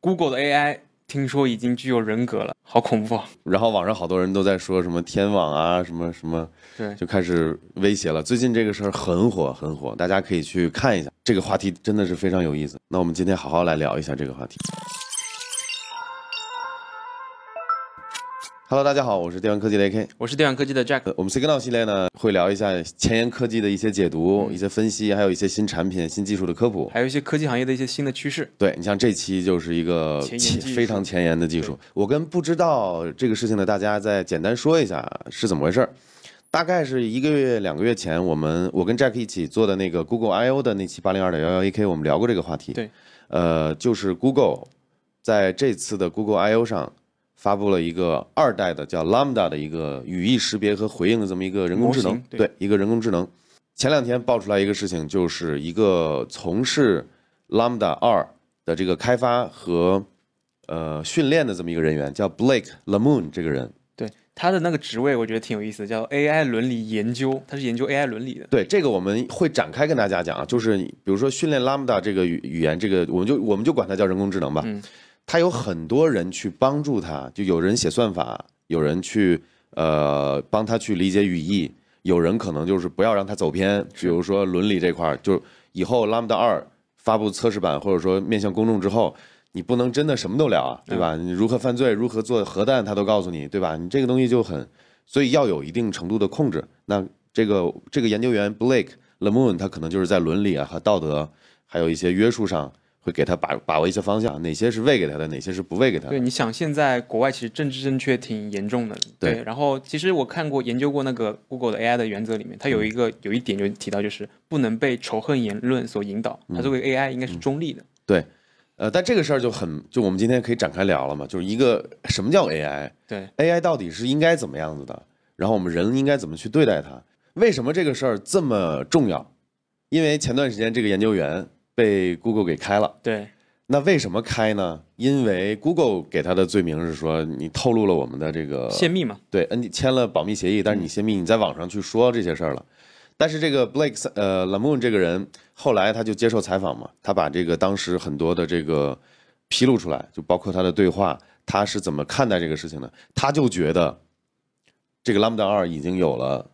Google 的 AI 听说已经具有人格了，好恐怖啊！然后网上好多人都在说什么天网啊，什么什么，对，就开始威胁了。最近这个事儿很火很火，大家可以去看一下。这个话题真的是非常有意思。那我们今天好好来聊一下这个话题。Hello，大家好，我是电玩科技的 AK，我是电玩科技的 Jack。我们 Signal 系列呢会聊一下前沿科技的一些解读、一些分析，还有一些新产品、新技术的科普，还有一些科技行业的一些新的趋势。对你像这期就是一个非常前沿的技术，我跟不知道这个事情的大家再简单说一下是怎么回事大概是一个月、两个月前，我们我跟 Jack 一起做的那个 Google I/O 的那期八零二点幺幺 AK，我们聊过这个话题。对，呃，就是 Google 在这次的 Google I/O 上。发布了一个二代的叫 Lambda 的一个语义识别和回应的这么一个人工智能，对，一个人工智能。前两天爆出来一个事情，就是一个从事 Lambda 二的这个开发和呃训练的这么一个人员，叫 Blake Lemoon 这个人。对，他的那个职位我觉得挺有意思，叫 AI 伦理研究，他是研究 AI 伦理的。对，这个我们会展开跟大家讲啊，就是比如说训练 Lambda 这个语语言，这个我们就我们就管它叫人工智能吧。嗯。他有很多人去帮助他，就有人写算法，有人去呃帮他去理解语义，有人可能就是不要让他走偏，比如说伦理这块儿，就以后 Lambda 二发布测试版或者说面向公众之后，你不能真的什么都聊啊，对吧？你如何犯罪，如何做核弹，他都告诉你，对吧？你这个东西就很，所以要有一定程度的控制。那这个这个研究员 Blake Lemoon 他可能就是在伦理啊和道德还有一些约束上。会给他把把握一些方向，哪些是喂给他的，哪些是不喂给他的。对，你想现在国外其实政治正确挺严重的。对，然后其实我看过研究过那个 Google 的 AI 的原则里面，它有一个有一点就提到，就是不能被仇恨言论所引导。它作为 AI 应该是中立的。对，呃，但这个事儿就很，就我们今天可以展开聊了嘛，就是一个什么叫 AI？对，AI 到底是应该怎么样子的？然后我们人应该怎么去对待它？为什么这个事儿这么重要？因为前段时间这个研究员被 Google 给开了。对。那为什么开呢？因为 Google 给他的罪名是说你透露了我们的这个泄密嘛？对，嗯，你签了保密协议，但是你泄密，你在网上去说这些事儿了。但是这个 Blake 呃 Lamoon 这个人后来他就接受采访嘛，他把这个当时很多的这个披露出来，就包括他的对话，他是怎么看待这个事情的？他就觉得这个 Lambda 二已经有了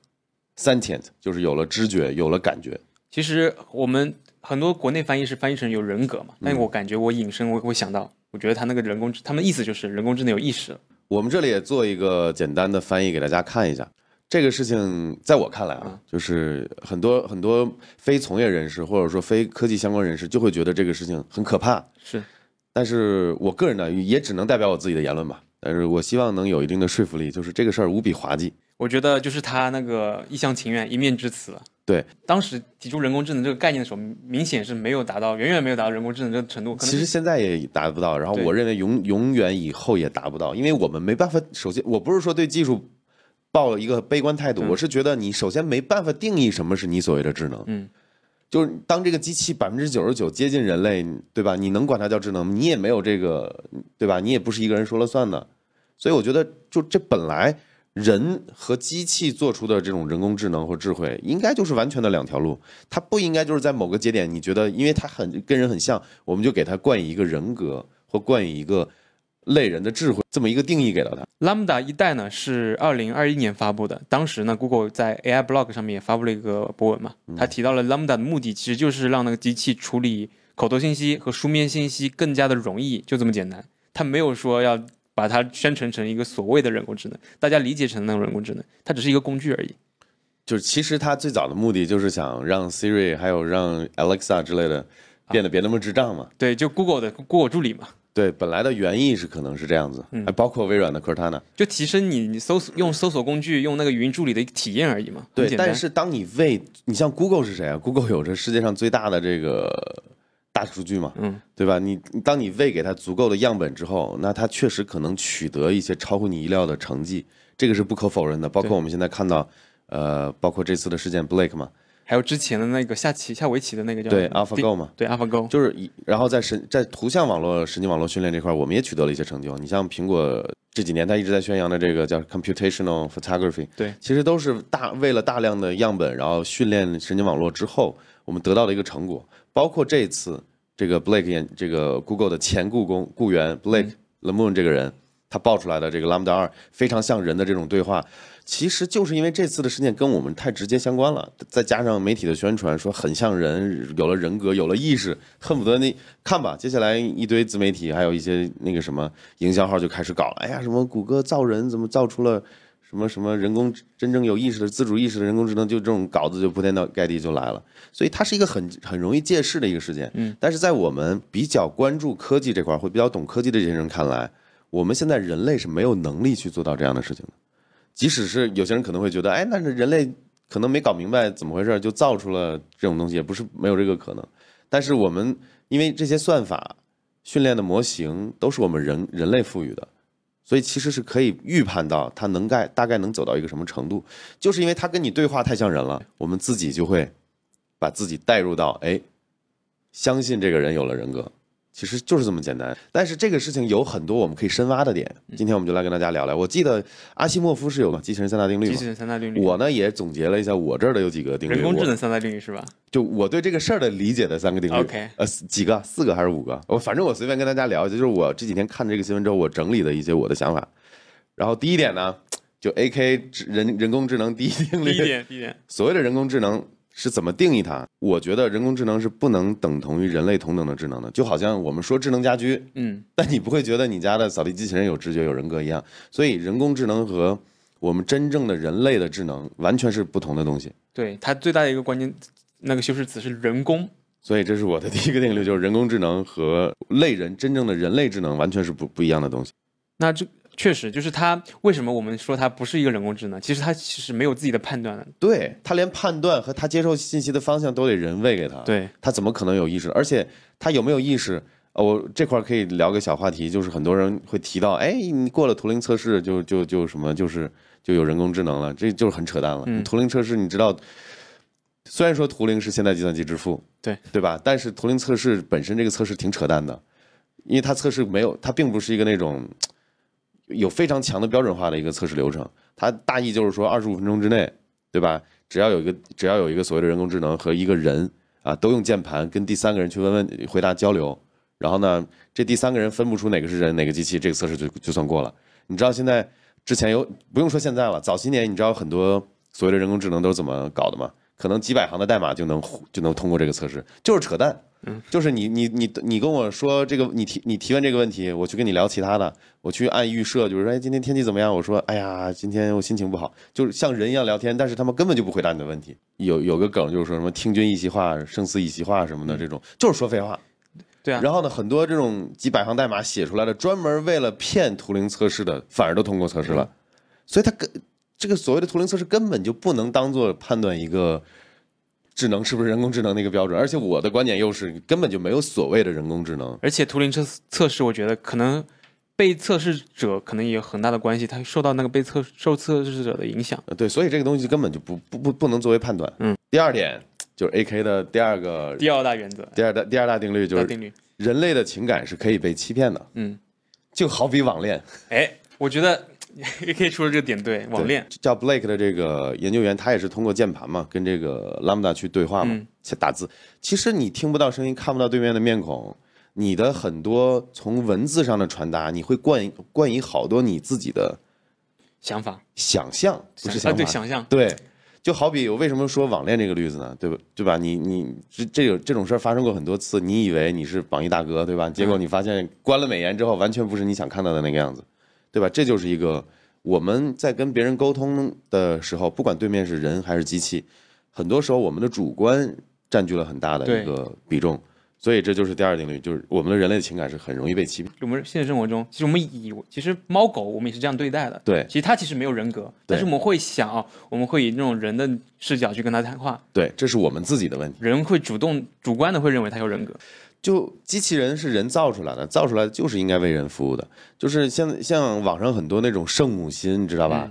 sentient，就是有了知觉，有了感觉。其实我们。很多国内翻译是翻译成有人格嘛，但我感觉我引申我会想到，我觉得他那个人工智，他们意思就是人工智能有意识。我们这里也做一个简单的翻译给大家看一下。这个事情在我看来啊，就是很多很多非从业人士或者说非科技相关人士就会觉得这个事情很可怕。是，但是我个人呢也只能代表我自己的言论吧。但是我希望能有一定的说服力，就是这个事儿无比滑稽。我觉得就是他那个一厢情愿、一面之词。对，当时提出人工智能这个概念的时候，明显是没有达到，远远没有达到人工智能这个程度。其实现在也达不到，然后我认为永永远以后也达不到，因为我们没办法。首先，我不是说对技术抱一个悲观态度，我是觉得你首先没办法定义什么是你所谓的智能。嗯，就是当这个机器百分之九十九接近人类，对吧？你能管它叫智能，你也没有这个，对吧？你也不是一个人说了算的。所以我觉得，就这本来。人和机器做出的这种人工智能或智慧，应该就是完全的两条路。它不应该就是在某个节点，你觉得因为它很跟人很像，我们就给它冠以一个人格或冠以一个类人的智慧这么一个定义给到它。Lambda 一代呢是二零二一年发布的，当时呢 Google 在 AI Blog 上面也发布了一个博文嘛，他提到了 Lambda 的目的其实就是让那个机器处理口头信息和书面信息更加的容易，就这么简单。他没有说要。把它宣传成一个所谓的人工智能，大家理解成那种人工智能，它只是一个工具而已。就是其实它最早的目的就是想让 Siri 还有让 Alexa 之类的变得别那么智障嘛。对，就 Google 的 Google 助理嘛。对，本来的原意是可能是这样子，还包括微软的 Cortana，就提升你你搜索用搜索工具用那个语音助理的一个体验而已嘛。对，但是当你为你像 Google 是谁啊？Google 有着世界上最大的这个。大数据嘛，嗯，对吧？你当你喂给他足够的样本之后，那他确实可能取得一些超乎你意料的成绩，这个是不可否认的。包括我们现在看到，呃，包括这次的事件 Blake 嘛，还有之前的那个下棋下围棋的那个叫对 AlphaGo 嘛，对 AlphaGo，就是，然后在神在图像网络神经网络训练这块，我们也取得了一些成就。你像苹果这几年，它一直在宣扬的这个叫 Computational Photography，对，其实都是大为了大量的样本，然后训练神经网络之后，我们得到的一个成果。包括这次这个 Blake 演这个 Google 的前雇工雇员 Blake Lemoine 这个人，他爆出来的这个 Lambda 二非常像人的这种对话，其实就是因为这次的事件跟我们太直接相关了，再加上媒体的宣传说很像人，有了人格，有了意识，恨不得你看吧，接下来一堆自媒体还有一些那个什么营销号就开始搞了，哎呀，什么谷歌造人怎么造出了。什么什么人工真正有意识的自主意识的人工智能，就这种稿子就铺天盖地就来了，所以它是一个很很容易借势的一个事件。嗯，但是在我们比较关注科技这块，会比较懂科技的这些人看来，我们现在人类是没有能力去做到这样的事情的。即使是有些人可能会觉得，哎，那是人类可能没搞明白怎么回事，就造出了这种东西，也不是没有这个可能。但是我们因为这些算法训练的模型都是我们人人类赋予的。所以其实是可以预判到他能概大概能走到一个什么程度，就是因为他跟你对话太像人了，我们自己就会把自己带入到哎，相信这个人有了人格。其实就是这么简单，但是这个事情有很多我们可以深挖的点。今天我们就来跟大家聊聊。我记得阿西莫夫是有个机器人三大定律，机器人三大定律。我呢也总结了一下，我这儿的有几个定律。人工智能三大定律是吧？就我对这个事儿的理解的三个定律。OK，呃，几个？四个还是五个？我反正我随便跟大家聊一下，就是我这几天看这个新闻之后，我整理的一些我的想法。然后第一点呢，就 AK 人人工智能第一定律。第一点，第一点。所谓的人工智能。是怎么定义它？我觉得人工智能是不能等同于人类同等的智能的，就好像我们说智能家居，嗯，但你不会觉得你家的扫地机器人有知觉、有人格一样。所以人工智能和我们真正的人类的智能完全是不同的东西。对，它最大的一个关键那个修饰词是人工。所以这是我的第一个定律，就是人工智能和类人真正的人类智能完全是不不一样的东西。那这。确实，就是它。为什么我们说它不是一个人工智能？其实它其实没有自己的判断的。对，它连判断和它接受信息的方向都得人喂给它。对，它怎么可能有意识？而且它有没有意识？呃，我这块可以聊个小话题，就是很多人会提到，哎，你过了图灵测试就就就什么，就是就有人工智能了，这就是很扯淡了。图灵测试，你知道，虽然说图灵是现代计算机之父，对对吧？但是图灵测试本身这个测试挺扯淡的，因为它测试没有，它并不是一个那种。有非常强的标准化的一个测试流程，它大意就是说，二十五分钟之内，对吧？只要有一个，只要有一个所谓的人工智能和一个人啊，都用键盘跟第三个人去问问、回答交流，然后呢，这第三个人分不出哪个是人，哪个机器，这个测试就就算过了。你知道现在之前有不用说现在了，早些年你知道很多所谓的人工智能都是怎么搞的吗？可能几百行的代码就能就能通过这个测试，就是扯淡。嗯，就是你你你你跟我说这个，你提你提问这个问题，我去跟你聊其他的，我去按预设，就是说，哎，今天天气怎么样？我说，哎呀，今天我心情不好，就是像人一样聊天，但是他们根本就不回答你的问题。有有个梗就是说什么听君一席话，胜似一席话什么的，这种就是说废话。对啊。然后呢，很多这种几百行代码写出来的，专门为了骗图灵测试的，反而都通过测试了，所以它跟。这个所谓的图灵测试根本就不能当做判断一个智能是不是人工智能的一个标准，而且我的观点又是根本就没有所谓的人工智能。而且图灵测测试，我觉得可能被测试者可能也有很大的关系，他受到那个被测受测试者的影响。对，所以这个东西根本就不不不不能作为判断。嗯。第二点就是 A K 的第二个第二大原则，第二大第二大定律就是定律，人类的情感是可以被欺骗的。嗯，就好比网恋。哎，我觉得。也 可以说这个点对网恋叫 Blake 的这个研究员，他也是通过键盘嘛，跟这个 Lambda 去对话嘛，去打字。其实你听不到声音，看不到对面的面孔，你的很多从文字上的传达，你会冠冠以好多你自己的想法、想象，不是想法，对想象，对。就好比我为什么说网恋这个例子呢？对吧？对吧？你你这这个这种事儿发生过很多次，你以为你是榜一大哥，对吧？结果你发现关了美颜之后，完全不是你想看到的那个样子。对吧？这就是一个我们在跟别人沟通的时候，不管对面是人还是机器，很多时候我们的主观占据了很大的一个比重。所以这就是第二定律，就是我们的人类情感是很容易被欺骗。我们现实生活中，其实我们以其实猫狗我们也是这样对待的。对，其实它其实没有人格，但是我们会想，我们会以那种人的视角去跟它谈话。对，这是我们自己的问题。人会主动主观的会认为它有人格。就机器人是人造出来的，造出来的就是应该为人服务的。就是像像网上很多那种圣母心，你知道吧？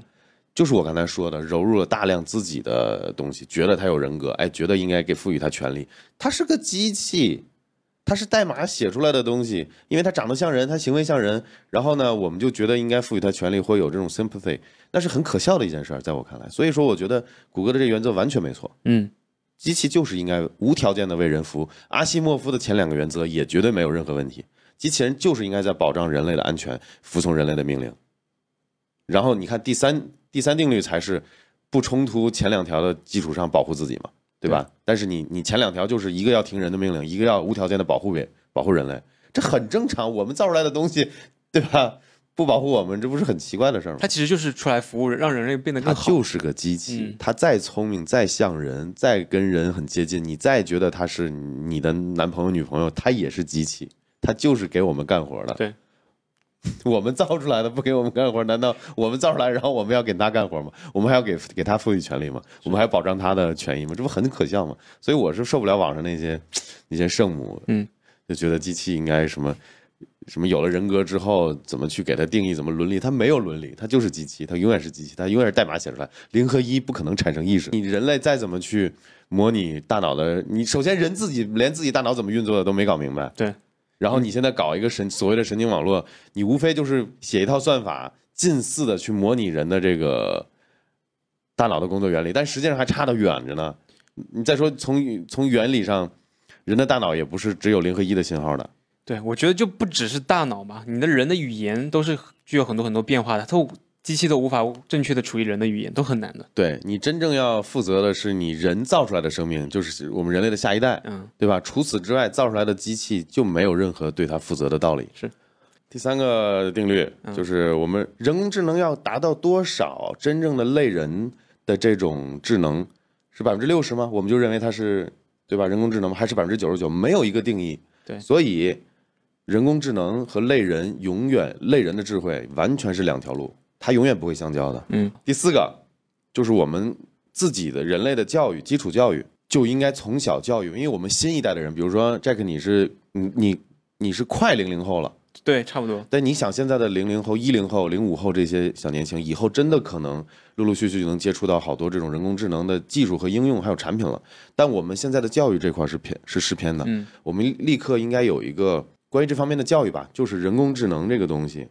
就是我刚才说的，融入了大量自己的东西，觉得它有人格，哎，觉得应该给赋予它权利。它是个机器，它是代码写出来的东西，因为它长得像人，它行为像人，然后呢，我们就觉得应该赋予它权利，会有这种 sympathy，那是很可笑的一件事，在我看来。所以说，我觉得谷歌的这个原则完全没错。嗯。机器就是应该无条件的为人服务。阿西莫夫的前两个原则也绝对没有任何问题。机器人就是应该在保障人类的安全，服从人类的命令。然后你看第三第三定律才是不冲突前两条的基础上保护自己嘛，对吧？但是你你前两条就是一个要听人的命令，一个要无条件的保护别保护人类，这很正常。我们造出来的东西，对吧？不保护我们，这不是很奇怪的事儿吗？它其实就是出来服务，让人类变得更好。就是个机器嗯，它再聪明、再像人、再跟人很接近，你再觉得它是你的男朋友、女朋友，它也是机器，它就是给我们干活的。对，我们造出来的不给我们干活，难道我们造出来，然后我们要给它干活吗？我们还要给给它赋予权利吗？我们还要保障它的权益吗？这不很可笑吗？所以我是受不了网上那些 那些圣母，嗯，就觉得机器应该什么。什么有了人格之后，怎么去给它定义？怎么伦理？它没有伦理，它就是机器，它永远是机器，它永远是代码写出来。零和一不可能产生意识。你人类再怎么去模拟大脑的，你首先人自己连自己大脑怎么运作的都没搞明白。对，然后你现在搞一个神所谓的神经网络，你无非就是写一套算法，近似的去模拟人的这个大脑的工作原理，但实际上还差得远着呢。你再说从从原理上，人的大脑也不是只有零和一的信号的。对，我觉得就不只是大脑嘛，你的人的语言都是具有很多很多变化的，它机器都无法正确的处理人的语言，都很难的。对你真正要负责的是你人造出来的生命，就是我们人类的下一代，嗯，对吧？除此之外，造出来的机器就没有任何对它负责的道理。是。第三个定律就是我们人工智能要达到多少真正的类人的这种智能，是百分之六十吗？我们就认为它是对吧？人工智能还是百分之九十九？没有一个定义。对所以人工智能和类人永远类人的智慧完全是两条路，它永远不会相交的。嗯，第四个就是我们自己的人类的教育，基础教育就应该从小教育，因为我们新一代的人，比如说 Jack，你是你你你是快零零后了。对，差不多。但你想，现在的零零后、一零后、零五后这些小年轻，以后真的可能陆陆续续就能接触到好多这种人工智能的技术和应用，还有产品了。但我们现在的教育这块是偏是失偏的，嗯，我们立刻应该有一个关于这方面的教育吧，就是人工智能这个东西，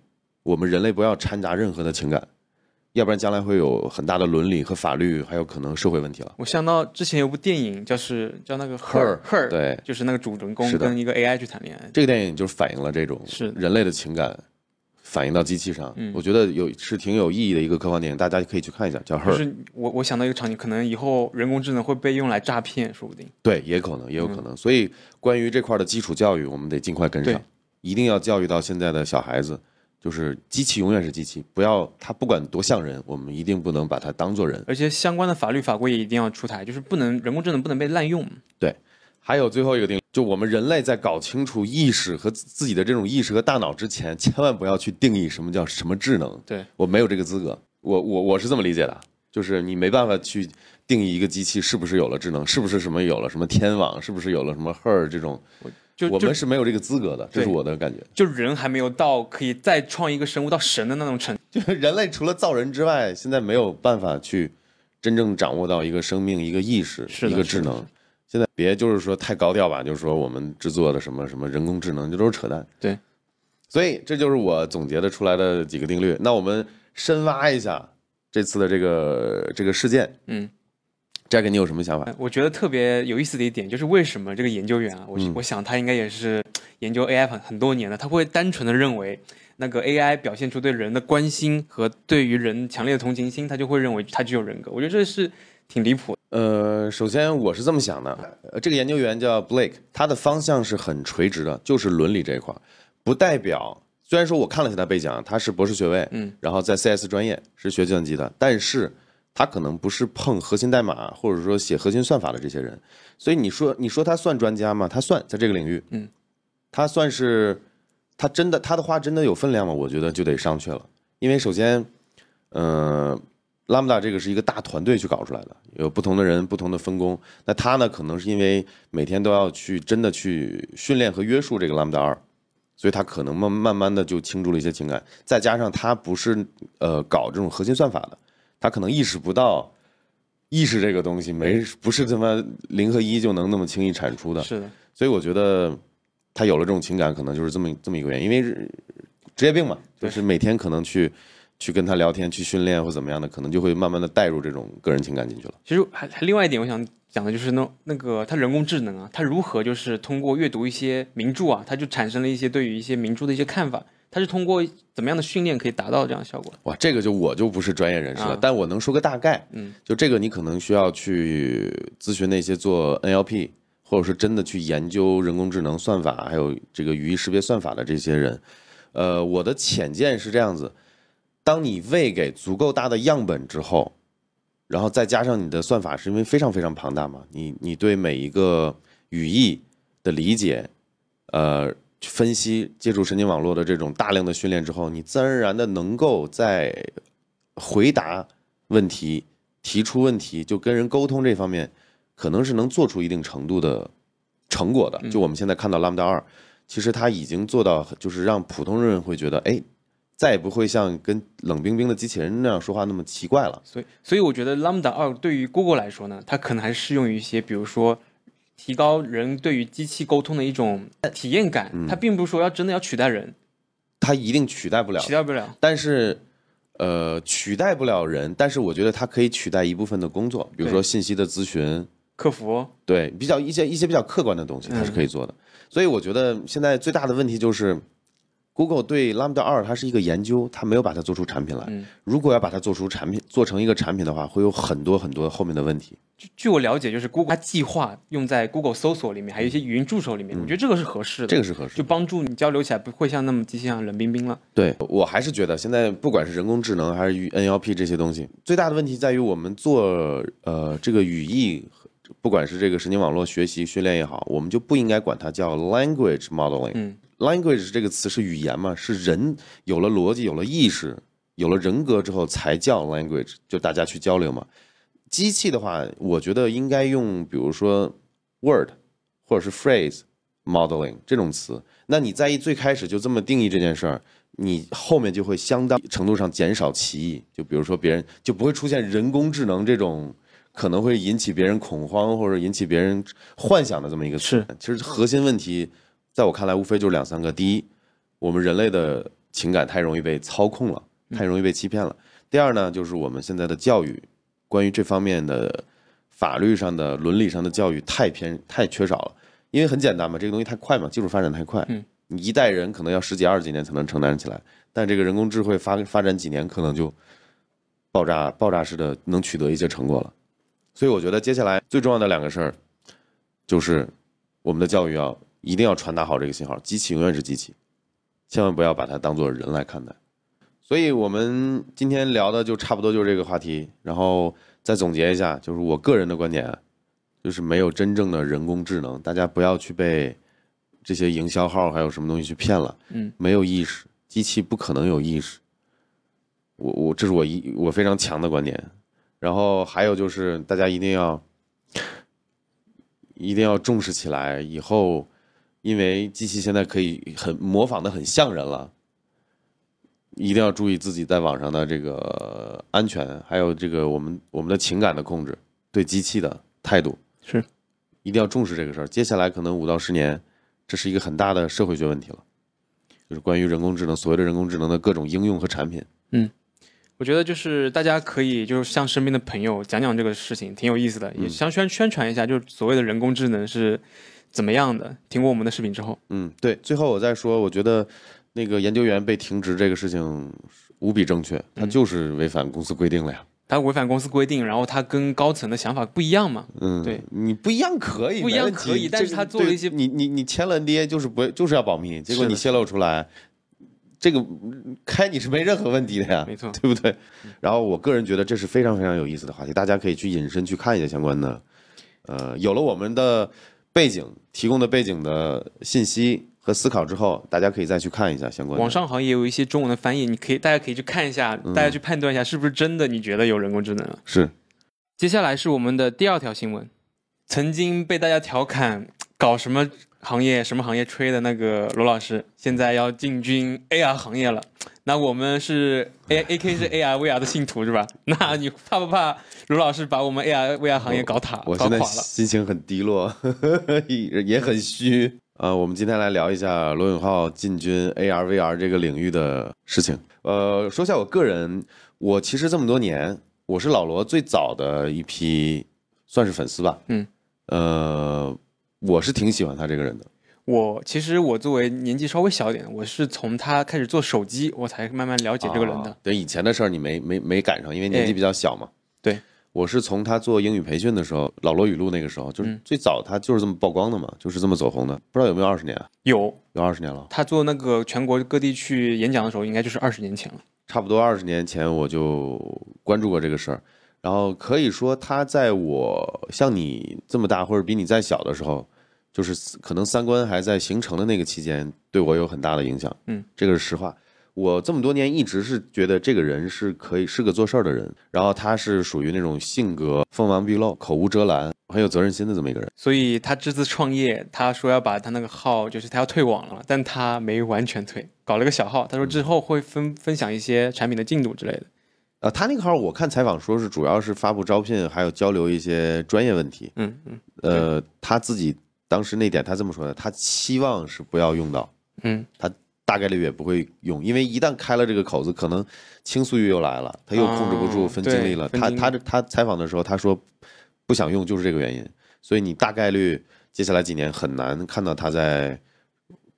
我们人类不要掺杂任何的情感，要不然将来会有很大的伦理和法律，还有可能社会问题了。我想到之前有部电影，就是叫那个 Her，Her，对就是那个主人公跟一个 AI 去谈恋爱。这个电影就是反映了这种是人类的情感反映到机器上，嗯我觉得有是挺有意义的一个科幻电影，大家可以去看一下，叫《Her 就》。是我我想到一个场景，可能以后人工智能会被用来诈骗，说不定。对，也可能，也有可能。所以关于这块的基础教育，我们得尽快跟上，一定要教育到现在的小孩子，就是机器永远是机器，不要它不管多像人，我们一定不能把它当做人。而且相关的法律法规也一定要出台，就是不能人工智能不能被滥用。还有最后一个定律，就我们人类在搞清楚意识和自自己的这种意识和大脑之前，千万不要去定义什么叫什么智能。对，我没有这个资格，我我我是这么理解的，就是你没办法去定义一个机器是不是有了智能，是不是什么有了什么天网，是不是有了什么 her 这种，就我们是没有这个资格的，这是我的感觉。就人还没有到可以再创一个生物到神的那种程度。就是人类除了造人之外，现在没有办法去真正掌握到一个生命、一个意识、一个智能。现在别就是说太高调吧，就是说我们制作的什么什么人工智能，这都是扯淡。对，所以这就是我总结的出来的几个定律。那我们深挖一下这次的这个这个事件。嗯，Jack，你有什么想法？我觉得特别有意思的一点就是为什么这个研究员啊，我、嗯我想他应该也是研究 AI 很很多年了，他会单纯的认为那个 AI 表现出对人的关心和对于人强烈的同情心，他就会认为他具有人格。我觉得这是挺离谱的。呃，首先我是这么想的，呃，这个研究员叫 Blake，他的方向是很垂直的，就是伦理这一块儿，不代表虽然说我看了一下他背景啊，他是博士学位，嗯，然后在 CS 专业是学计算机的，但是他可能不是碰核心代码或者说写核心算法的这些人，所以你说你说他算专家吗？他算在这个领域，嗯，他算是他真的他的话真的有分量吗？我觉得就得上去了，因为首先，呃。拉姆达这个是一个大团队去搞出来的，有不同的人、不同的分工。那他呢，可能是因为每天都要去真的去训练和约束这个拉姆达二，所以他可能慢慢慢的就倾注了一些情感。再加上他不是呃搞这种核心算法的，他可能意识不到意识这个东西没不是他妈零和一就能那么轻易产出的。是的，所以我觉得他有了这种情感，可能就是这么这么一个原因，因为职业病嘛，就是每天可能去去跟他聊天、去训练或怎么样的，可能就会慢慢的带入这种个人情感进去了。其实还还另外一点，我想讲的就是那那个它人工智能啊，它如何就是通过阅读一些名著啊，它就产生了一些对于一些名著的一些看法。它是通过怎么样的训练可以达到这样的效果？哇，这个就我就不是专业人士了，啊但我能说个大概。嗯，就这个你可能需要去咨询那些做 NLP 或者是真的去研究人工智能算法，还有这个语义识别算法的这些人。呃，我的浅见是这样子：当你喂给足够大的样本之后，然后再加上你的算法，是因为非常非常庞大嘛，你你对每一个语义的理解，呃，分析，借助神经网络的这种大量的训练之后，你自然而然的能够在回答问题、提出问题，就跟人沟通这方面，可能是能做出一定程度的成果的。就我们现在看到 Lambda 二，其实它已经做到，就是让普通人会觉得，哎，再也不会像跟冷冰冰的机器人那样说话那么奇怪了。所以所以我觉得 Lambda 二对于 Google 来说呢，它可能还适用于一些，比如说提高人对于机器沟通的一种体验感。它并不是说要真的要取代人，它一定取代不了取，代不了。但是，呃，取代不了人，但是我觉得它可以取代一部分的工作，比如说信息的咨询，客服对，比较一些一些比较客观的东西，它是可以做的。所以我觉得现在最大的问题就是，Google 对 Lambda 二它是一个研究，它没有把它做出产品来。如果要把它做出产品，做成一个产品的话，会有很多很多后面的问题。据据我了解，就是 Google 它计划用在 Google 搜索里面，还有一些语音助手里面，我觉得这个是合适的，这个是合适的就帮助你交流起来不会像那么机器上冷冰冰了。对我还是觉得现在不管是人工智能还是语 NLP 这些东西，最大的问题在于我们做呃这个语义，不管是这个神经网络学习训练也好，我们就不应该管它叫 language modeling。嗯 language 这个词是语言嘛，是人有了逻辑、有了意识、有了人格之后才叫 language，就大家去交流嘛。机器的话，我觉得应该用比如说 word 或者是 phrase modeling 这种词。那你在一最开始就这么定义这件事儿，你后面就会相当程度上减少歧义。就比如说别人就不会出现人工智能这种可能会引起别人恐慌或者引起别人幻想的这么一个词。是，其实核心问题在我看来无非就是两三个：第一，我们人类的情感太容易被操控了，太容易被欺骗了；第二呢，就是我们现在的教育，关于这方面的法律上的、伦理上的教育太偏、太缺少了。因为很简单嘛，这个东西太快嘛，技术发展太快，嗯，你一代人可能要十几二十几年才能承担起来，但这个人工智慧发发展几年，可能就爆炸爆炸式的能取得一些成果了。所以我觉得接下来最重要的两个事儿，就是我们的教育要一定要传达好这个信号，机器永远是机器，千万不要把它当做人来看待。所以我们今天聊的就差不多就是这个话题，然后再总结一下，就是我个人的观点啊，就是没有真正的人工智能，大家不要去被这些营销号还有什么东西去骗了，嗯，没有意识，机器不可能有意识。我我这是我一我非常强的观点，然后还有就是大家一定要一定要重视起来，以后因为机器现在可以很模仿的很像人了，一定要注意自己在网上的这个安全，还有这个我们我们的情感的控制，对机器的态度是一定要重视这个事儿。接下来可能五到十年，这是一个很大的社会学问题了，就是关于人工智能，所谓的人工智能的各种应用和产品。嗯我觉得就是大家可以就是向身边的朋友讲讲这个事情，挺有意思的，也想宣宣传一下，就是所谓的人工智能是怎么样的。听过我们的视频之后，嗯，对。最后我再说，我觉得那个研究员被停职这个事情无比正确，他就是违反公司规定了呀。他违反公司规定，然后他跟高层的想法不一样嘛。嗯，对，你不一样可以，不一样可以但是他做了一些你你你签了 NDA 就是不就是要保密，结果你泄露出来，这个嗯开你是没任何问题的呀，没错对不对？然后我个人觉得这是非常非常有意思的话题，大家可以去引申去看一下相关的，呃，有了我们的背景提供的背景的信息和思考之后，大家可以再去看一下相关的。网上好像也有一些中文的翻译，你可以大家可以去看一下，嗯大家去判断一下是不是真的，你觉得有人工智能了。是接下来是我们的第二条新闻，曾经被大家调侃搞什么行业什么行业吹的那个罗老师，现在要进军 AR 行业了。那我们是 A A K 是 AR VR 的信徒是吧？那你怕不怕卢老师把我们 AR VR 行业搞塌我现在？心情很低落，呵 呵也很虚。呃，我们今天来聊一下罗永浩进军 AR、VR 这个领域的事情。呃，说一下我个人，我其实这么多年，我是老罗最早的一批算是粉丝吧。嗯，呃，我是挺喜欢他这个人的。我其实我作为年纪稍微小一点，我是从他开始做手机，我才慢慢了解这个人的。啊对以前的事儿你没没没赶上，因为年纪哎比较小嘛。对，我是从他做英语培训的时候，老罗语录那个时候，就是嗯最早他就是这么曝光的嘛，就是这么走红的。不知道有没有二十年啊？有有二十年了，他做那个全国各地去演讲的时候，应该就是二十年前了。差不多二十年前我就关注过这个事儿。然后可以说，他在我像你这么大或者比你再小的时候，就是可能三观还在形成的那个期间，对我有很大的影响。嗯，这个是实话。我这么多年一直是觉得这个人是可以是个做事儿的人，然后他是属于那种性格锋芒毕露、口无遮拦、很有责任心的这么一个人。所以他这次创业，他说要把他那个号，就是他要退网了，但他没完全退，搞了个小号。他说之后会分分享一些产品的进度之类的。呃，他那个号我看采访说是主要是发布招聘，还有交流一些专业问题。嗯嗯呃，他自己当时那点他这么说的，他期望是不要用到，嗯，他大概率也不会用，因为一旦开了这个口子，可能倾诉欲又来了，他又控制不住哦分精力了。他他的他采访的时候他说不想用就是这个原因，所以你大概率接下来几年很难看到他在。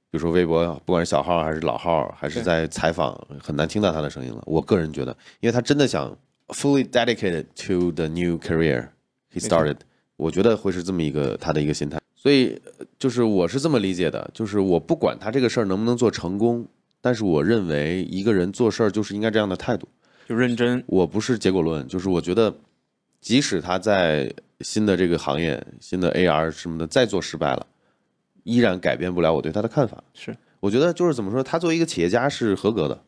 比如说微博，不管是小号还是老号，还是在采访，很难听到他的声音了。我个人觉得，因为他真的想 fully dedicated to the new career he started，我觉得会是这么一个他的一个心态。所以呃就是我是这么理解的，就是我不管他这个事儿能不能做成功，但是我认为一个人做事儿就是应该这样的态度。就认真。我不是结果论，就是我觉得，即使他在新的这个行业、新的 AR 什么的再做失败了，依然改变不了我对他的看法。是，我觉得就是怎么说，他作为一个企业家是合格的。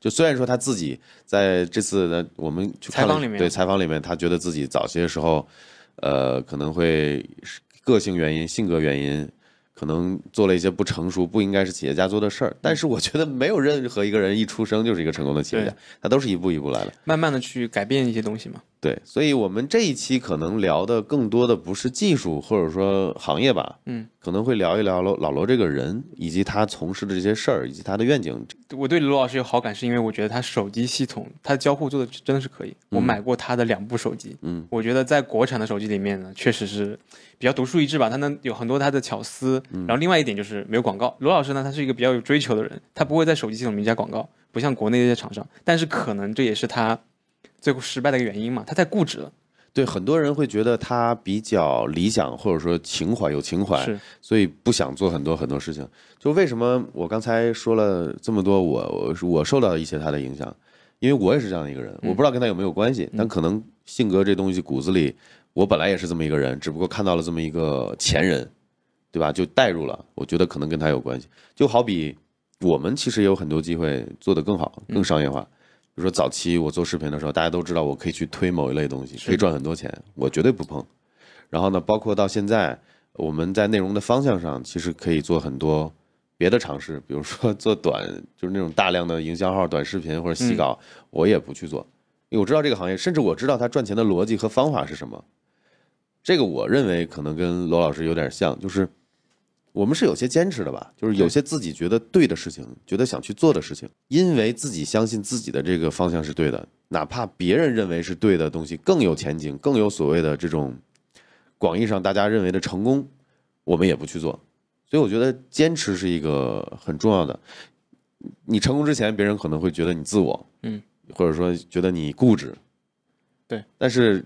就虽然说他自己在这次的我们去采访里面对采访里面，他觉得自己早些时候，呃，可能会是个性原因、性格原因，可能做了一些不成熟、不应该是企业家做的事儿。但是我觉得没有任何一个人一出生就是一个成功的企业家，他都是一步一步来的。慢慢的去改变一些东西嘛。对，所以我们这一期可能聊的更多的不是技术或者说行业吧，嗯，可能会聊一聊老老罗这个人，以及他从事的这些事儿，以及他的愿景。我对罗老师有好感，是因为我觉得他手机系统，他交互做的真的是可以。我买过他的两部手机，嗯，我觉得在国产的手机里面呢，确实是比较独树一帜吧。他能有很多他的巧思，嗯然后另外一点就是没有广告。罗老师呢，他是一个比较有追求的人，他不会在手机系统里面加广告，不像国内这些厂商。但是可能这也是他最后失败的一个原因嘛，他太固执了。对很多人会觉得他比较理想，或者说情怀有情怀，所以不想做很多很多事情。就为什么我刚才说了这么多，我我我受到一些他的影响，因为我也是这样的一个人，我不知道跟他有没有关系，但可能性格这东西骨子里，我本来也是这么一个人，只不过看到了这么一个前人，对吧？就带入了，我觉得可能跟他有关系。就好比我们其实也有很多机会做得更好、更商业化。比如说早期我做视频的时候，大家都知道我可以去推某一类东西，可以赚很多钱，我绝对不碰。然后呢，包括到现在，我们在内容的方向上，其实可以做很多别的尝试，比如说做短，就是那种大量的营销号、短视频或者洗稿，我也不去做，因为我知道这个行业，甚至我知道它赚钱的逻辑和方法是什么。这个我认为可能跟罗老师有点像，就是我们是有些坚持的吧，就是有些自己觉得对的事情，觉得想去做的事情，因为自己相信自己的这个方向是对的，哪怕别人认为是对的东西更有前景，更有所谓的这种广义上大家认为的成功，我们也不去做。所以我觉得坚持是一个很重要的。你成功之前，别人可能会觉得你自我，嗯，或者说觉得你固执，对。但是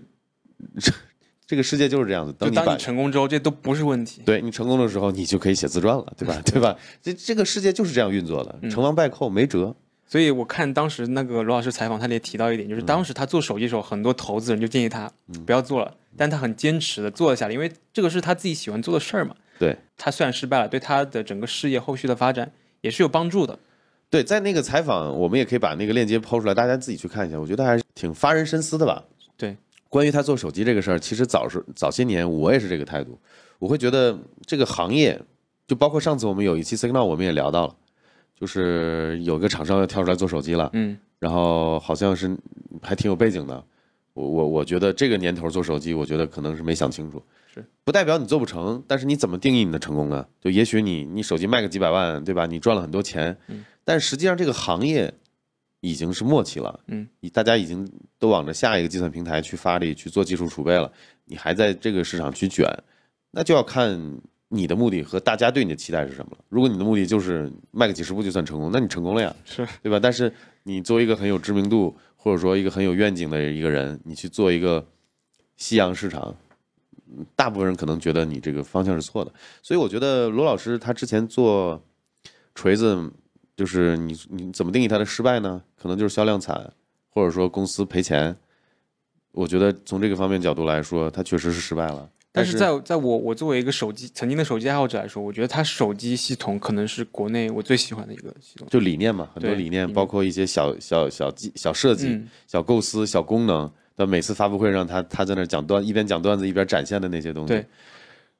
这这个世界就是这样子，等你把就当你成功之后，这都不是问题。对你成功的时候，你就可以写自传了，对吧？对吧？这这个世界就是这样运作的，嗯成王败寇没辙。所以我看当时那个罗老师采访，他也提到一点，就是当时他做手机的时候，很多投资人就建议他不要做了，但他很坚持的做了下来，因为这个是他自己喜欢做的事儿嘛。对他虽然失败了，对他的整个事业后续的发展也是有帮助的。对，在那个采访，我们也可以把那个链接抛出来，大家自己去看一下。我觉得还是挺发人深思的吧。对，关于他做手机这个事儿，其实早是早些年我也是这个态度，我会觉得这个行业，就包括上次我们有一期 Signal，我们也聊到了，就是有个厂商要跳出来做手机了，嗯，然后好像是还挺有背景的。我我我觉得这个年头做手机，我觉得可能是没想清楚，是不代表你做不成，但是你怎么定义你的成功呢？就也许你你手机卖个几百万，对吧？你赚了很多钱，嗯但实际上这个行业已经是末期了，嗯，大家已经都往着下一个计算平台去发力去做技术储备了，你还在这个市场去卷，那就要看你的目的和大家对你的期待是什么了。如果你的目的就是卖个几十部就算成功，那你成功了呀，是对吧？但是你作为一个很有知名度或者说一个很有愿景的一个人，你去做一个夕阳市场，嗯大部分人可能觉得你这个方向是错的。所以我觉得罗老师他之前做锤子，就是你你怎么定义它的失败呢？可能就是销量惨，或者说公司赔钱。我觉得从这个方面角度来说，它确实是失败了。但是在在我我作为一个手机曾经的手机爱好者来说，我觉得它手机系统可能是国内我最喜欢的一个系统。就理念嘛，很多理念，包括一些小小小技小设计、嗯小构思、小功能。但每次发布会上他他在那讲段，一边讲段子一边展现的那些东西，对，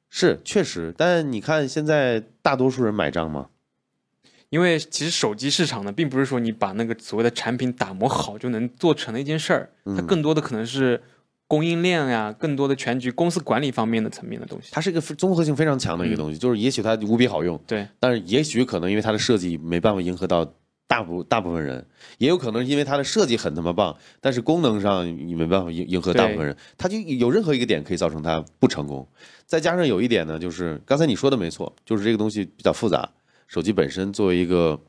是确实。但你看现在大多数人买账吗？因为其实手机市场呢，并不是说你把那个所谓的产品打磨好就能做成的一件事儿，它嗯更多的可能是供应链呀，更多的全局公司管理方面的层面的东西。它是一个综合性非常强的一个东西，就是也许它无比好用，对，但是也许可能因为它的设计没办法迎合到大部大部分人，也有可能是因为它的设计很他妈棒，但是功能上你没办法迎迎合大部分人，它就有任何一个点可以造成它不成功。再加上有一点呢，就是刚才你说的没错，就是这个东西比较复杂，手机本身作为一个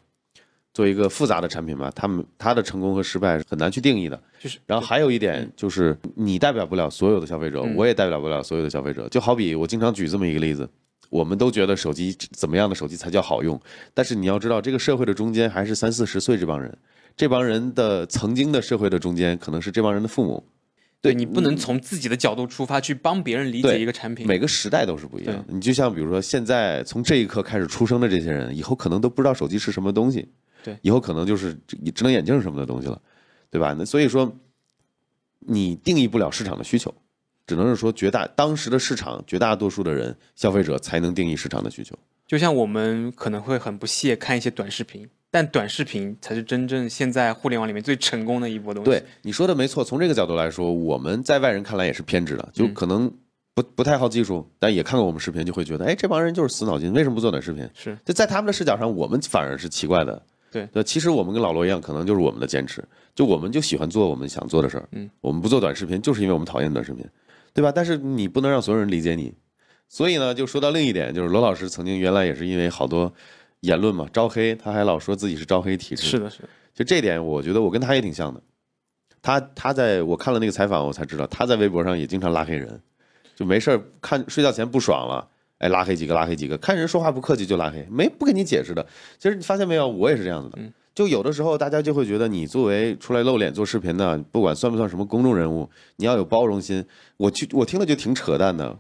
作为一个复杂的产品吧，他们它的成功和失败是很难去定义的。就是然后还有一点就是，你代表不了所有的消费者，嗯我也代表不了所有的消费者。就好比我经常举这么一个例子，我们都觉得手机怎么样的手机才叫好用，但是你要知道，这个社会的中间还是三四十岁这帮人，这帮人的曾经的社会的中间，可能是这帮人的父母。对你不能从自己的角度出发去帮别人理解一个产品。每个时代都是不一样的。你就像比如说，现在从这一刻开始出生的这些人，以后可能都不知道手机是什么东西，对，以后可能就是智智能眼镜什么的东西了，对吧？那所以说，你定义不了市场的需求，只能是说绝大当时的市场绝大多数的人消费者才能定义市场的需求。就像我们可能会很不屑看一些短视频，但短视频才是真正现在互联网里面最成功的一波东西。对，你说的没错，从这个角度来说，我们在外人看来也是偏执的，就可能不不太好技术，但也看过我们视频，就会觉得，哎，这帮人就是死脑筋，为什么不做短视频？是就在他们的视角上，我们反而是奇怪的。对对，其实我们跟老罗一样，可能就是我们的坚持，就我们就喜欢做我们想做的事儿。嗯，我们不做短视频，就是因为我们讨厌短视频，对吧？但是你不能让所有人理解你，所以呢，就说到另一点，就是罗老师曾经原来也是因为好多言论嘛，招黑，他还老说自己是招黑体质。是的，是的，就这点，我觉得我跟他也挺像的。他他在我看了那个采访，我才知道他在微博上也经常拉黑人，就没事儿看睡觉前不爽了，哎，拉黑几个，拉黑几个，看人说话不客气就拉黑，没不跟你解释的。其实你发现没有，我也是这样子的。就有的时候大家就会觉得你作为出来露脸做视频的，不管算不算什么公众人物，你要有包容心。我去，我听了就挺扯淡的，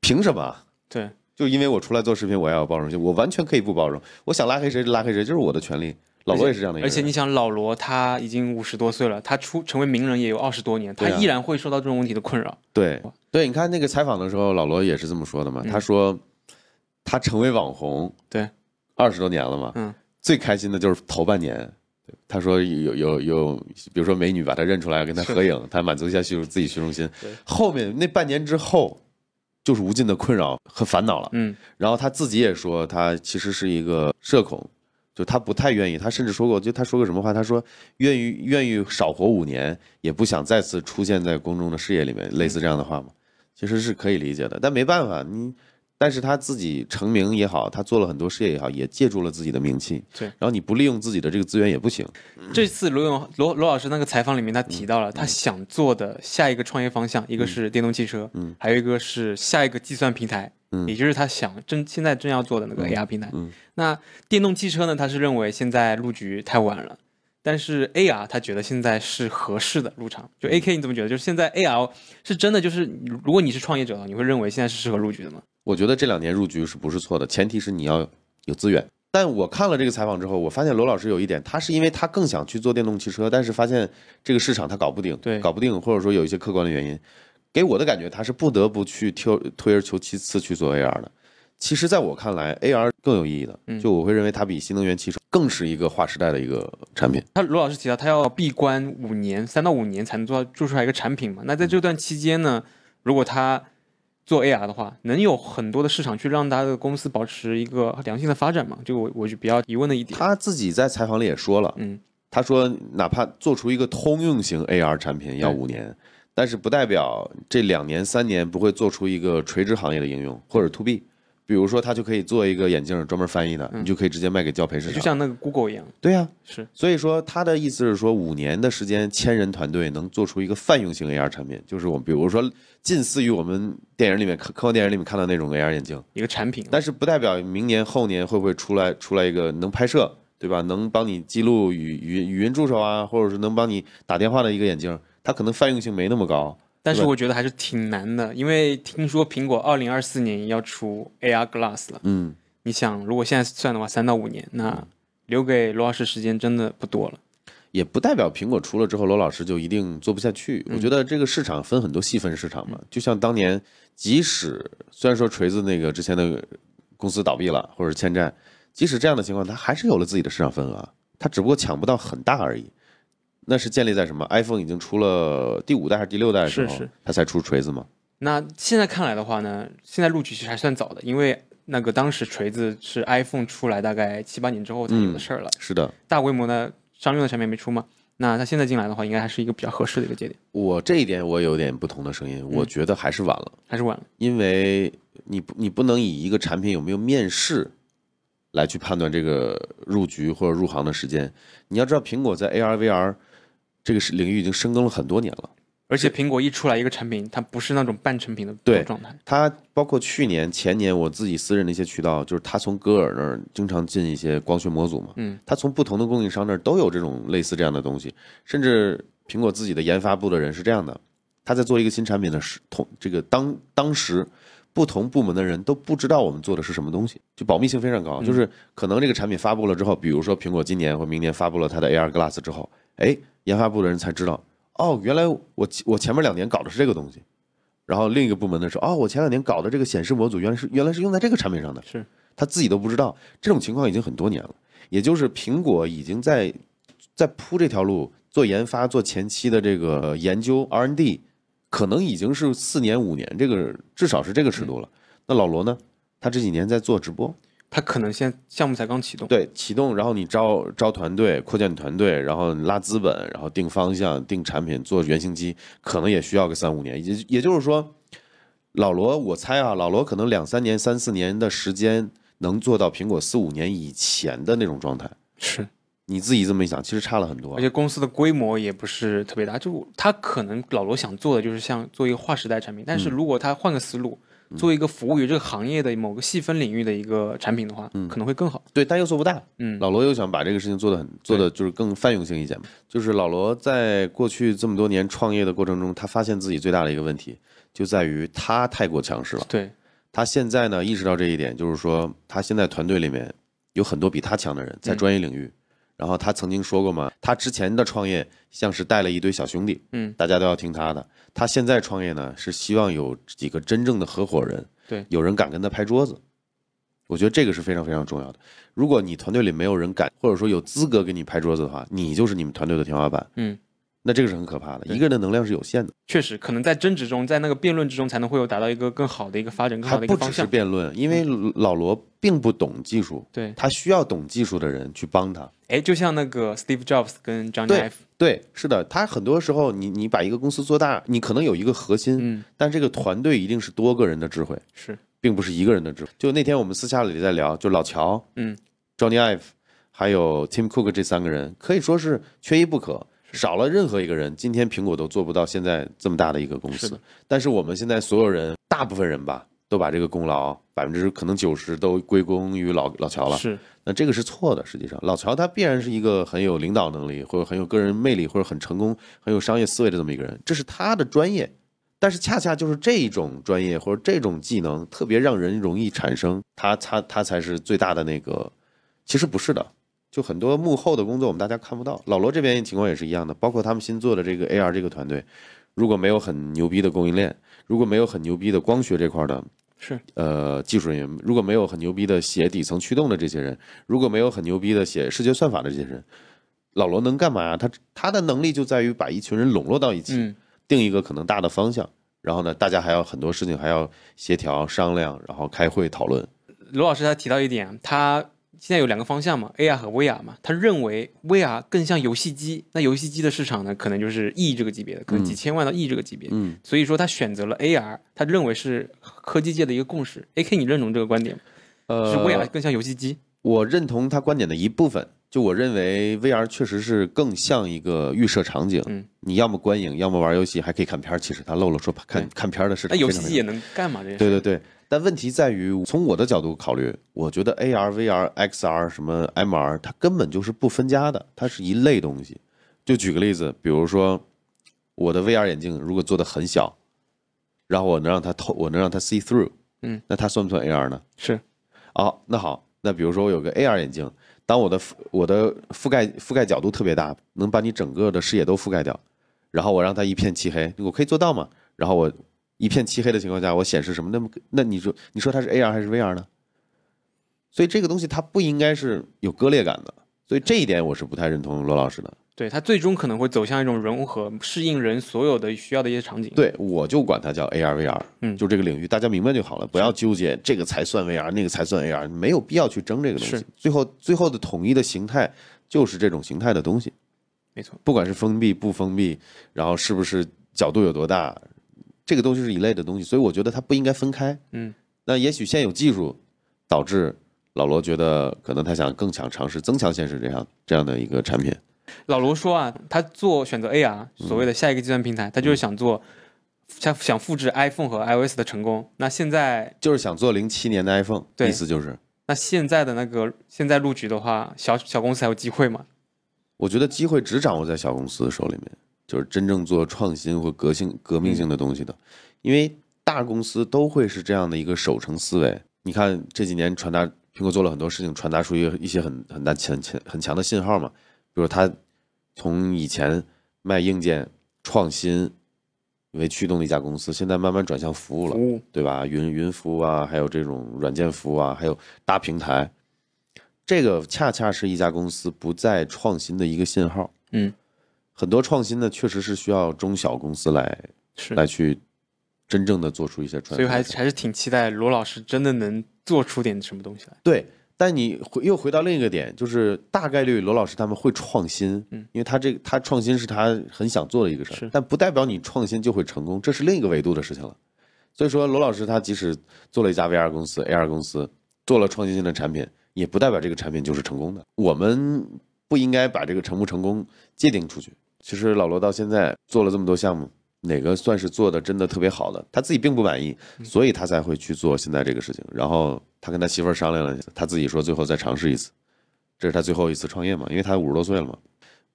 凭什么？对，就因为我出来做视频，我要有包容心，我完全可以不包容，我想拉黑谁就拉黑谁，就是我的权利。老罗也是这样的一个人，而且你想，老罗他已经五十多岁了，他出成为名人也有二十多年，他依然会受到这种问题的困扰。对对，你看那个采访的时候，老罗也是这么说的嘛。他说他成为网红，对，二十多年了嘛，嗯，最开心的就是头半年。他说有有有，比如说美女把他认出来跟他合影，他满足一下虚自己虚荣心。后面那半年之后，就是无尽的困扰和烦恼了。嗯，然后他自己也说，他其实是一个社恐，就他不太愿意。他甚至说过，就他说过什么话？他说愿意愿意少活五年，也不想再次出现在公众的视野里面，类似这样的话嘛，其实是可以理解的。但没办法，你但是他自己成名也好，他做了很多事业也好，也借助了自己的名气。对然后你不利用自己的这个资源也不行。这次罗永罗罗老师那个采访里面，他提到了他想做的下一个创业方向，一个是电动汽车，嗯，还有一个是下一个计算平台，嗯也就是他想正现在正要做的那个 AR 平台。嗯那电动汽车呢，他是认为现在入局太晚了。但是 AR 他觉得现在是合适的入场，就 AK 你怎么觉得？就是现在 AR 是真的，就是如果你是创业者的，你会认为现在是适合入局的吗？我觉得这两年入局是不是错的？前提是你要有资源。但我看了这个采访之后，我发现罗老师有一点，他是因为他更想去做电动汽车，但是发现这个市场他搞不定，对搞不定，或者说有一些客观的原因，给我的感觉他是不得不去推推而求其次去做 AR 的。其实，在我看来，AR 更有意义的，就我会认为它比新能源汽车更是一个划时代的一个产品。他罗老师提到，他要闭关五年，三到五年才能做做出来一个产品嘛。那在这段期间呢，如果他做 AR 的话，能有很多的市场去让他的公司保持一个良性的发展嘛？这个我我就比较疑问的一点。他自己在采访里也说了，嗯，他说，哪怕做出一个通用型 AR 产品要五年，但是不代表这两年三年不会做出一个垂直行业的应用或者 To B。比如说，他就可以做一个眼镜专门翻译的，你就可以直接卖给教培市场。就像那个 Google 一样。对呀，是。所以说，他的意思是说，五年的时间，千人团队能做出一个泛用型 AR 产品，就是我们比如说近似于我们电影里面科科幻电影里面看到那种 AR 眼镜一个产品。但是不代表明年后年会不会出来出来一个能拍摄，对吧？能帮你记录语语语音助手啊，或者是能帮你打电话的一个眼镜，它可能泛用性没那么高。但是我觉得还是挺难的，因为听说苹果二零二四年要出 AR Glass 了。嗯，你想，如果现在算的话，三到五年，那留给罗老师时间真的不多了。也不代表苹果出了之后，罗老师就一定做不下去。我觉得这个市场分很多细分市场嘛，就像当年，即使虽然说锤子那个之前的公司倒闭了或者欠债，即使这样的情况，它还是有了自己的市场份额，它只不过抢不到很大而已。那是建立在什么？iPhone 已经出了第五代还是第六代的时候，它才出锤子吗？那现在看来的话呢，现在录取其实还算早的，因为那个当时锤子是 iPhone 出来大概七八年之后才有的事儿了。是的，大规模的商用的产品没出吗？那它现在进来的话，应该还是一个比较合适的一个节点。我这一点我有点不同的声音，我觉得还是晚了，还是晚了，因为你不你不能以一个产品有没有面试来去判断这个入局或者入行的时间。你要知道，苹果在 AR VR。这个是领域已经深耕了很多年了，而且苹果一出来一个产品，它不是那种半成品的状态。它包括去年、前年，我自己私人的一些渠道，就是他从歌尔那儿经常进一些光学模组嘛。嗯，他从不同的供应商那儿都有这种类似这样的东西，甚至苹果自己的研发部的人是这样的，他在做一个新产品的时，同这个当当时不同部门的人都不知道我们做的是什么东西，就保密性非常高。就是可能这个产品发布了之后，比如说苹果今年或明年发布了它的 AR Glass 之后，哎。研发部的人才知道，哦，原来我我前面两年搞的是这个东西，然后另一个部门的说，哦，我前两年搞的这个显示模组原来是原来是用在这个产品上的，是他自己都不知道，这种情况已经很多年了，也就是苹果已经在在铺这条路做研发做前期的这个研究 R&D，可能已经是四年五年这个至少是这个尺度了。那老罗呢？他这几年在做直播。他可能现项目才刚启动，对，启动，然后你招招团队，扩建团队，然后拉资本，然后定方向、定产品、做原型机，可能也需要个三五年。也也就是说，老罗，我猜啊，老罗可能两三年、三四年的时间能做到苹果四五年以前的那种状态。是，你自己这么一想，其实差了很多。而且公司的规模也不是特别大，就他可能老罗想做的就是像做一个划时代产品，但是如果他换个思路。做一个服务于这个行业的某个细分领域的一个产品的话，可能会更好。对，但又做不大。嗯，老罗又想把这个事情做的很，做的就是更泛用性一点。就是老罗在过去这么多年创业的过程中，他发现自己最大的一个问题就在于他太过强势了。对，他现在呢意识到这一点，就是说他现在团队里面有很多比他强的人在专业领域。然后他曾经说过嘛，他之前的创业像是带了一堆小兄弟，嗯，大家都要听他的。他现在创业呢，是希望有几个真正的合伙人，对，有人敢跟他拍桌子。我觉得这个是非常非常重要的。如果你团队里没有人敢，或者说有资格跟你拍桌子的话，你就是你们团队的天花板，嗯。那这个是很可怕的，一个人的能量是有限的。确实，可能在争执中，在那个辩论之中，才能会有达到一个更好的一个发展，更好的一个方向。不只是辩论，因为老罗并不懂技术，对他需要懂技术的人去帮他。哎，就像那个 Steve Jobs 跟 Johnny Ive，对，是的，他很多时候，你你把一个公司做大，你可能有一个核心，嗯，但这个团队一定是多个人的智慧，是，并不是一个人的智慧。就那天我们私下里在聊，就老乔，嗯，Johnny Ive，还有 Tim Cook 这三个人，可以说是缺一不可。少了任何一个人，今天苹果都做不到现在这么大的一个公司。但是我们现在所有人，大部分人吧，都把这个功劳百分之可能九十都归功于老老乔了。是，那这个是错的。实际上，老乔他必然是一个很有领导能力，或者很有个人魅力，或者很成功、很有商业思维的这么一个人，这是他的专业。但是恰恰就是这种专业或者这种技能，特别让人容易产生他他他才是最大的那个。其实不是的。就很多幕后的工作，我们大家看不到。老罗这边情况也是一样的，包括他们新做的这个 AR 这个团队，如果没有很牛逼的供应链，如果没有很牛逼的光学这块的，是呃技术人员，如果没有很牛逼的写底层驱动的这些人，如果没有很牛逼的写视觉算法的这些人，老罗能干嘛呀？他他的能力就在于把一群人笼络到一起，定一个可能大的方向，然后呢，大家还要很多事情还要协调商量，然后开会讨论。罗老师他提到一点，他。现在有两个方向嘛，AR 和 VR 嘛。他认为 VR 更像游戏机，那游戏机的市场呢，可能就是亿这个级别的，可能几千万到亿这个级别。嗯，所以说他选择了 AR，他认为是科技界的一个共识。AK，你认同这个观点吗？呃，是 VR 更像游戏机？我认同他观点的一部分。就我认为，VR 确实是更像一个预设场景。嗯，你要么观影，要么玩游戏，还可以看片儿。其实他漏了说看看片儿的事。那游戏机也能干嘛？这对对对。但问题在于，从我的角度考虑，我觉得 AR、VR、XR 什么 MR，它根本就是不分家的，它是一类东西。就举个例子，比如说我的 VR 眼镜如果做的很小，然后我能让它透，我能让它 see through，嗯，那它算不算 AR 呢？是。哦，那好，那比如说我有个 AR 眼镜。当我的我的覆盖覆盖角度特别大，能把你整个的视野都覆盖掉，然后我让它一片漆黑，我可以做到吗？然后我一片漆黑的情况下，我显示什么？那么那你说你说它是 AR 还是 VR 呢？所以这个东西它不应该是有割裂感的，所以这一点我是不太认同罗老师的。对它最终可能会走向一种融合，适应人所有的需要的一些场景。对，我就管它叫 AR VR，嗯，就这个领域，大家明白就好了，不要纠结这个才算 VR，那个才算 AR，没有必要去争这个东西。最后，最后的统一的形态就是这种形态的东西。没错，不管是封闭不封闭，然后是不是角度有多大，这个东西是一类的东西，所以我觉得它不应该分开。嗯，那也许现有技术导致老罗觉得可能他想更想尝试增强现实这样这样的一个产品。老罗说啊，他做选择 AR 所谓的下一个计算平台，他就是想做，想想复制 iPhone 和 iOS 的成功。那现在就是想做零七年的 iPhone，意思就是。那现在的那个现在入局的话，小小公司还有机会吗？我觉得机会只掌握在小公司手里面，就是真正做创新或革新、革命性的东西的，因为大公司都会是这样的一个守成思维。你看这几年传达，苹果做了很多事情，传达出一一些很很大、很强、很强的信号嘛。比如他从以前卖硬件创新为驱动的一家公司，现在慢慢转向服务了，对吧？云云服务啊，还有这种软件服务啊，还有大平台，这个恰恰是一家公司不再创新的一个信号。嗯，很多创新呢，确实是需要中小公司来来去真正的做出一些创新。所以还还是挺期待罗老师真的能做出点什么东西来。对。但你回又回到另一个点，就是大概率罗老师他们会创新，嗯，因为他这他创新是他很想做的一个事儿，但不代表你创新就会成功，这是另一个维度的事情了。所以说，罗老师他即使做了一家 VR 公司、AR 公司，做了创新性的产品，也不代表这个产品就是成功的。我们不应该把这个成不成功界定出去。其实老罗到现在做了这么多项目。哪个算是做的真的特别好的？他自己并不满意，所以他才会去做现在这个事情。然后他跟他媳妇儿商量了，他自己说最后再尝试一次，这是他最后一次创业嘛？因为他五十多岁了嘛，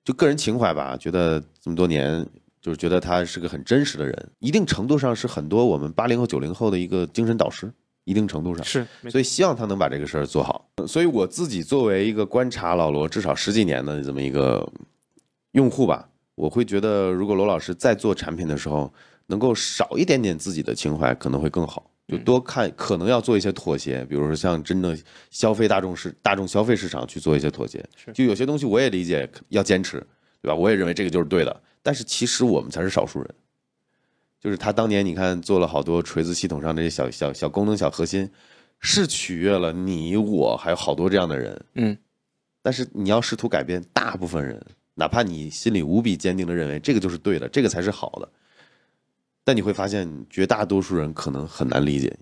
就个人情怀吧，觉得这么多年就是觉得他是个很真实的人，一定程度上是很多我们八零后九零后的一个精神导师，一定程度上是，所以希望他能把这个事儿做好。所以我自己作为一个观察老罗至少十几年的这么一个用户吧。我会觉得，如果罗老师在做产品的时候，能够少一点点自己的情怀，可能会更好。就多看，可能要做一些妥协，比如说像真正消费大众市、大众消费市场去做一些妥协。就有些东西我也理解要坚持，对吧？我也认为这个就是对的。但是其实我们才是少数人。就是他当年你看做了好多锤子系统上这些小小小功能、小核心，是取悦了你我，还有好多这样的人。嗯。但是你要试图改变大部分人。哪怕你心里无比坚定的认为这个就是对的，这个才是好的，但你会发现绝大多数人可能很难理解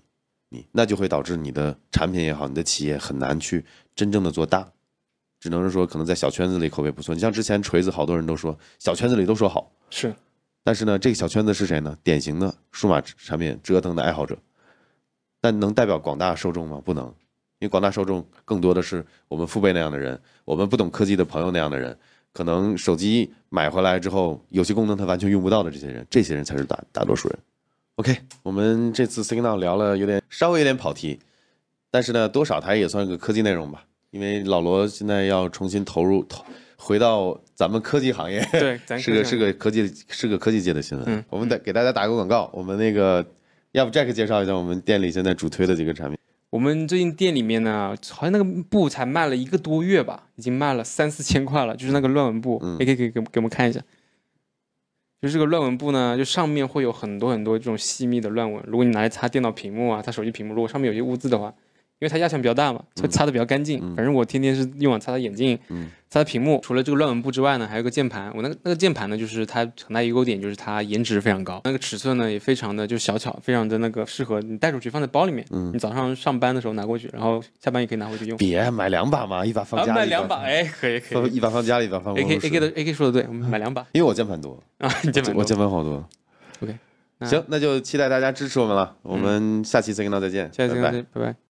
你，那就会导致你的产品也好，你的企业很难去真正的做大，只能是说可能在小圈子里口碑不错。你像之前锤子，好多人都说小圈子里都说好，是，但是呢，这个小圈子是谁呢？典型的数码产品折腾的爱好者，但能代表广大受众吗？不能，因为广大受众更多的是我们父辈那样的人，我们不懂科技的朋友那样的人。可能手机买回来之后，有些功能他完全用不到的这些人，这些人才是大大多数人。OK，我们这次 Signal 聊了有点稍微有点跑题，但是呢，多少它也算个科技内容吧。因为老罗现在要重新投入投回到咱们科技行业，对，是个 是个科技是个科技界的新闻。嗯，我们得给大家打个广告，我们那个要不 Jack 介绍一下我们店里现在主推的几个产品。我们最近店里面呢，好像那个布才卖了一个多月吧，已经卖了三四千块了。就是那个乱纹布，也可以给给给我们看一下。就是这个乱纹布呢，就上面会有很多很多这种细密的乱纹。如果你拿来擦电脑屏幕啊，擦手机屏幕，如果上面有些污渍的话，因为它压强比较大嘛，就擦的比较干净。反正我天天是用往擦擦眼镜，嗯擦擦屏幕。除了这个乱纹布之外呢，还有个键盘。我那个那个键盘呢，就是它很大一个优点就是它颜值非常高，那个尺寸呢也非常的就小巧，非常的那个适合你带出去放在包里面。嗯你早上上班的时候拿过去，然后下班也可以拿回去用。别买两把嘛，一把放啊，家里，买两把，哎，可以可以。一把放家里，一把放 A K A K。的 A K 说的对，我们买两把因为我键盘多，啊，你键盘我键盘好多。OK，行，那就期待大家支持我们了。我们下期 Signal 再见，下次拜拜再见，拜拜。